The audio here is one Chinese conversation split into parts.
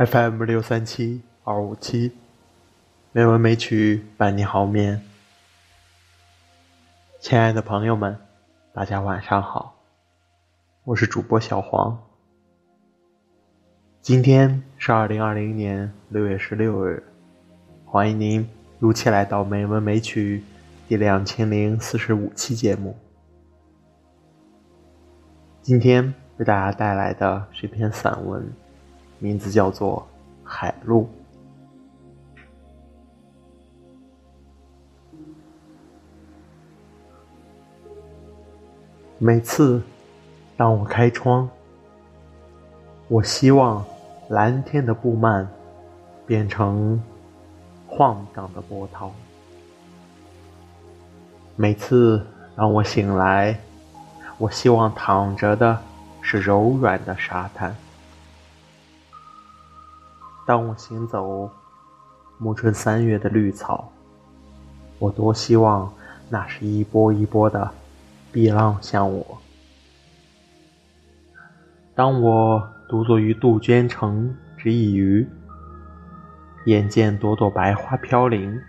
FM 六三七二五七，美文美曲伴你好眠。亲爱的朋友们，大家晚上好，我是主播小黄。今天是二零二零年六月十六日，欢迎您如期来到美文美曲第两千零四十五期节目。今天为大家带来的是一篇散文。名字叫做《海路》。每次当我开窗，我希望蓝天的布幔变成晃荡的波涛。每次当我醒来，我希望躺着的是柔软的沙滩。当我行走暮春三月的绿草，我多希望那是一波一波的碧浪向我。当我独坐于杜鹃城之一隅，眼见朵朵白花飘零，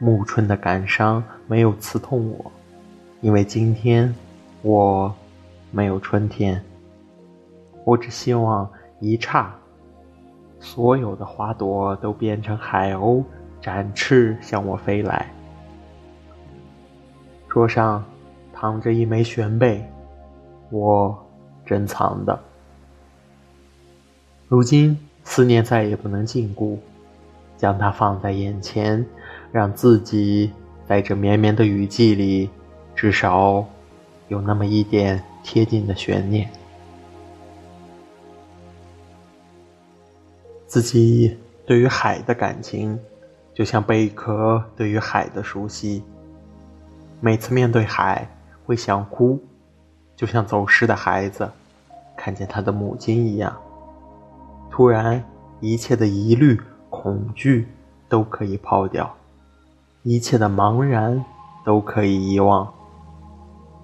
暮春的感伤没有刺痛我，因为今天我没有春天。我只希望一刹。所有的花朵都变成海鸥，展翅向我飞来。桌上躺着一枚玄贝，我珍藏的。如今思念再也不能禁锢，将它放在眼前，让自己在这绵绵的雨季里，至少有那么一点贴近的悬念。自己对于海的感情，就像贝壳对于海的熟悉。每次面对海，会想哭，就像走失的孩子看见他的母亲一样。突然，一切的疑虑、恐惧都可以抛掉，一切的茫然都可以遗忘。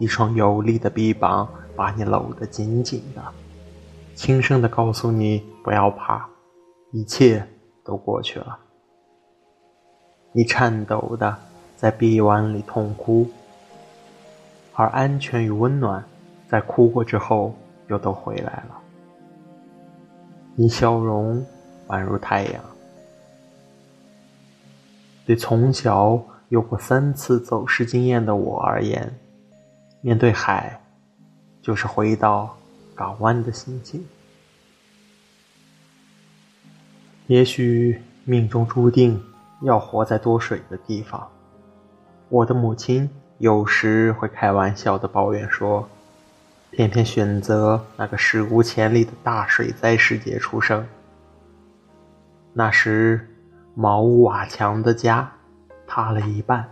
一双有力的臂膀把你搂得紧紧的，轻声的告诉你不要怕。一切都过去了，你颤抖的在臂弯里痛哭，而安全与温暖在哭过之后又都回来了。你笑容宛如太阳。对从小有过三次走失经验的我而言，面对海，就是回到港湾的心情。也许命中注定要活在多水的地方。我的母亲有时会开玩笑的抱怨说：“偏偏选择那个史无前例的大水灾世界出生。”那时，茅屋瓦墙的家塌了一半，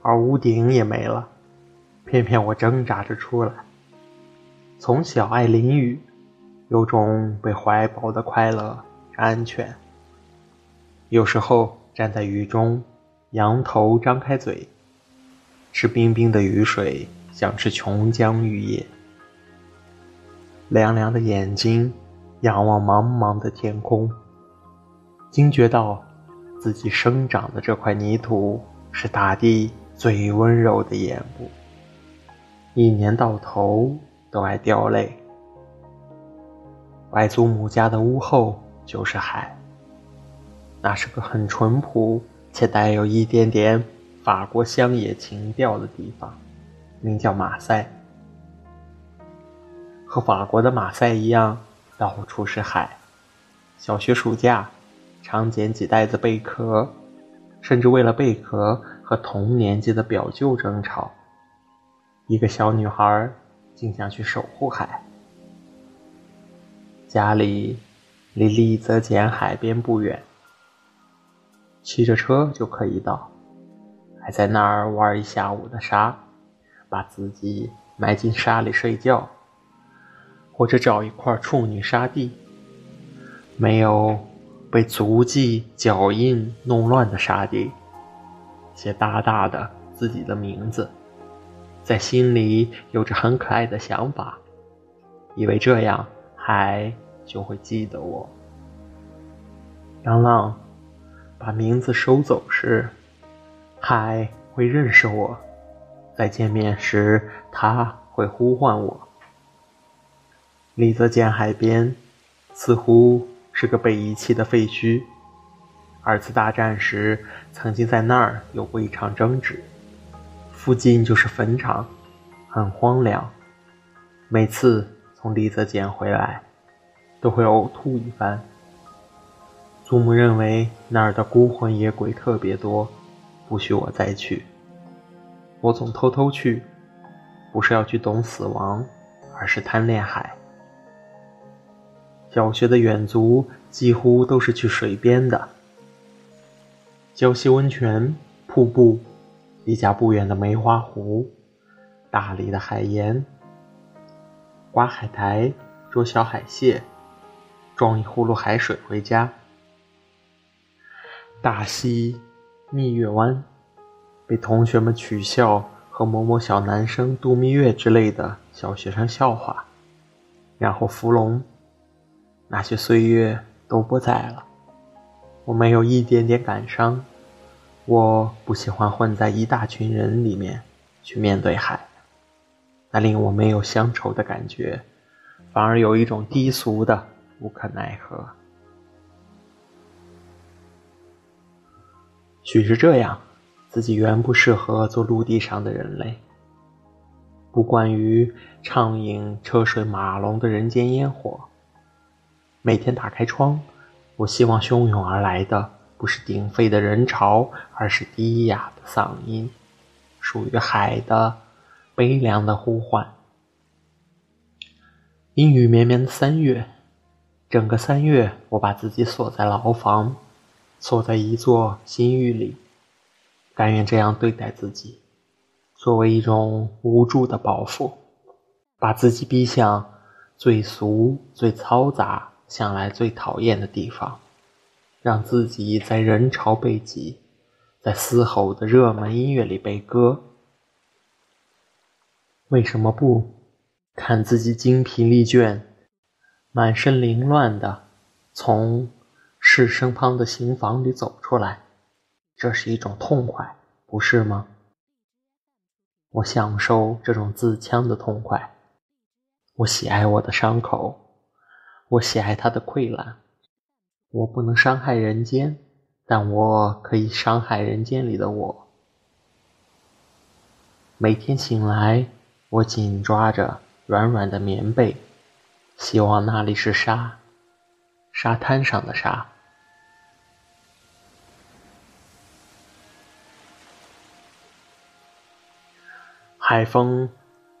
而屋顶也没了。偏偏我挣扎着出来。从小爱淋雨，有种被怀抱的快乐。安全。有时候站在雨中，仰头张开嘴，吃冰冰的雨水，像吃琼浆玉液。凉凉的眼睛仰望茫茫的天空，惊觉到自己生长的这块泥土是大地最温柔的眼部。一年到头都爱掉泪。外祖母家的屋后。就是海，那是个很淳朴且带有一点点法国乡野情调的地方，名叫马赛。和法国的马赛一样，到处是海。小学暑假，常捡几袋子贝壳，甚至为了贝壳和同年纪的表舅争吵。一个小女孩竟想去守护海，家里。离丽泽简海边不远，骑着车就可以到。还在那儿玩一下午的沙，把自己埋进沙里睡觉，或者找一块处女沙地，没有被足迹、脚印弄乱的沙地，写大大的自己的名字，在心里有着很可爱的想法，以为这样还。就会记得我。当浪把名字收走时，海会认识我；再见面时，他会呼唤我。李泽见海边似乎是个被遗弃的废墟。二次大战时，曾经在那儿有过一场争执，附近就是坟场，很荒凉。每次从李泽简回来，都会呕吐一番。祖母认为那儿的孤魂野鬼特别多，不许我再去。我总偷偷去，不是要去懂死亡，而是贪恋海。小学的远足几乎都是去水边的。礁溪温泉、瀑布，离家不远的梅花湖，大理的海盐，刮海苔、捉小海蟹，装一葫芦海水回家。大溪蜜月湾，被同学们取笑和某某小男生度蜜月之类的小学生笑话。然后芙蓉，那些岁月都不在了。我没有一点点感伤，我不喜欢混在一大群人里面去面对海，那令我没有乡愁的感觉，反而有一种低俗的无可奈何。许是这样，自己原不适合做陆地上的人类，不惯于畅饮车水马龙的人间烟火。每天打开窗。我希望汹涌而来的不是鼎沸的人潮，而是低哑的嗓音，属于海的悲凉的呼唤。阴雨绵绵的三月，整个三月，我把自己锁在牢房，锁在一座新狱里，甘愿这样对待自己，作为一种无助的报复，把自己逼向最俗、最嘈杂。向来最讨厌的地方，让自己在人潮被挤，在嘶吼的热门音乐里被割。为什么不看自己精疲力倦、满身凌乱的从市身旁的刑房里走出来？这是一种痛快，不是吗？我享受这种自戕的痛快，我喜爱我的伤口。我喜爱它的溃烂，我不能伤害人间，但我可以伤害人间里的我。每天醒来，我紧抓着软软的棉被，希望那里是沙，沙滩上的沙。海风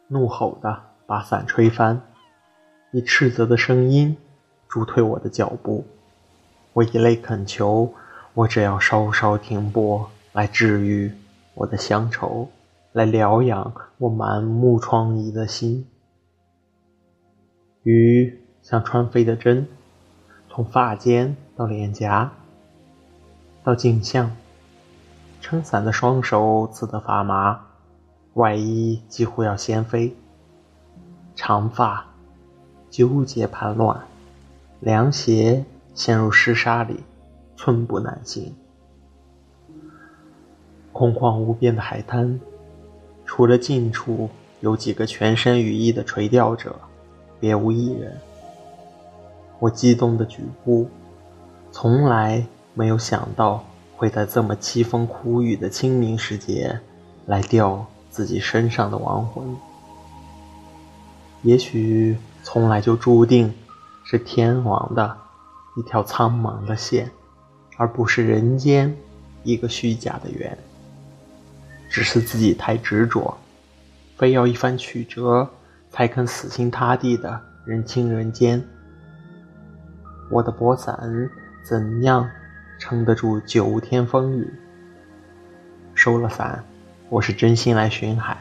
怒吼的把伞吹翻。以斥责的声音助退我的脚步，我以泪恳求，我只要稍稍停泊，来治愈我的乡愁，来疗养我满目疮痍的心。雨像穿飞的针，从发尖到脸颊，到颈项，撑伞的双手刺得发麻，外衣几乎要掀飞，长发。纠结盘乱，凉鞋陷入湿沙里，寸步难行。空旷无边的海滩，除了近处有几个全身羽翼的垂钓者，别无一人。我激动的举步，从来没有想到会在这么凄风苦雨的清明时节，来吊自己身上的亡魂。也许。从来就注定是天王的一条苍茫的线，而不是人间一个虚假的圆。只是自己太执着，非要一番曲折才肯死心塌地的认清人间。我的薄伞怎样撑得住九天风雨？收了伞，我是真心来寻海，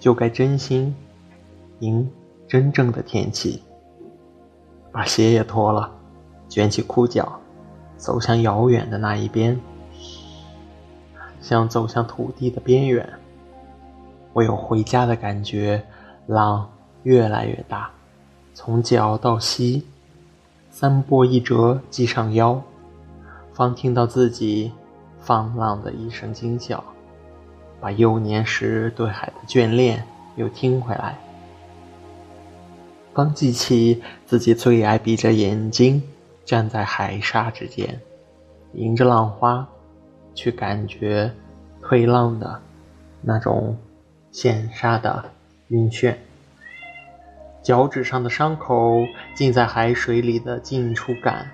就该真心迎。真正的天气，把鞋也脱了，卷起裤脚，走向遥远的那一边，像走向土地的边缘。我有回家的感觉，浪越来越大，从脚到膝，三波一折系上腰，方听到自己放浪的一声惊叫，把幼年时对海的眷恋又听回来。方记起自己最爱闭着眼睛站在海沙之间，迎着浪花，去感觉推浪的那种险沙的晕眩。脚趾上的伤口浸在海水里的近触感，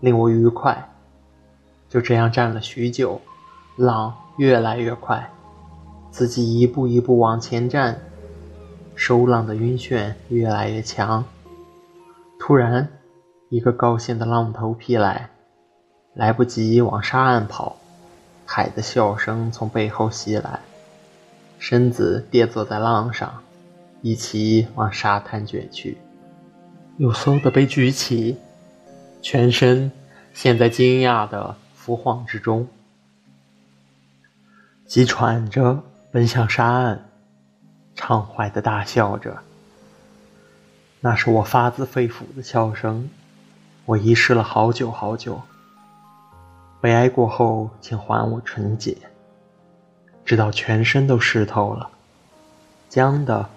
令我愉快。就这样站了许久，浪越来越快，自己一步一步往前站。收浪的晕眩越来越强，突然，一个高兴的浪头劈来，来不及往沙岸跑，海的笑声从背后袭来，身子跌坐在浪上，一起往沙滩卷去，又嗖的被举起，全身陷在惊讶的浮晃之中，急喘着奔向沙岸。畅怀的大笑着，那是我发自肺腑的笑声。我遗失了好久好久。悲哀过后，请还我纯洁。直到全身都湿透了，僵的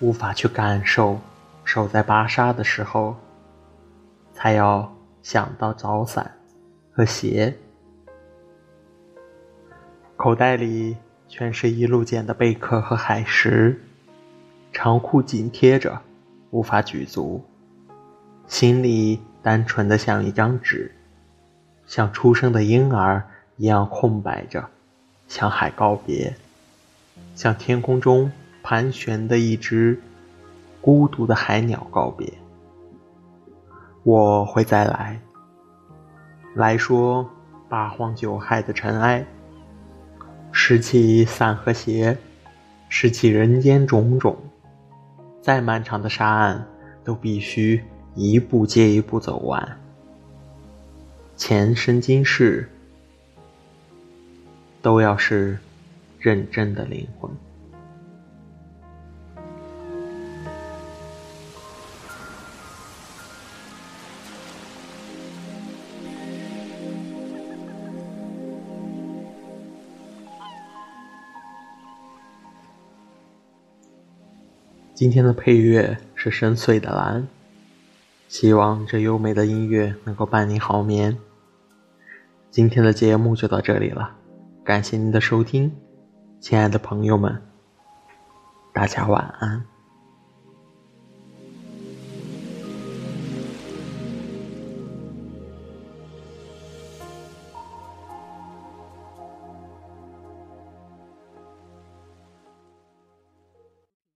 无法去感受。手在扒沙的时候，才要想到找伞和鞋。口袋里。全是一路捡的贝壳和海石，长裤紧贴着，无法举足。心里单纯的像一张纸，像出生的婴儿一样空白着，向海告别，向天空中盘旋的一只孤独的海鸟告别。我会再来，来说八荒九害的尘埃。拾起伞和鞋，拾起人间种种，再漫长的沙岸，都必须一步接一步走完。前生今世，都要是认真的灵魂。今天的配乐是深邃的蓝，希望这优美的音乐能够伴你好眠。今天的节目就到这里了，感谢您的收听，亲爱的朋友们，大家晚安。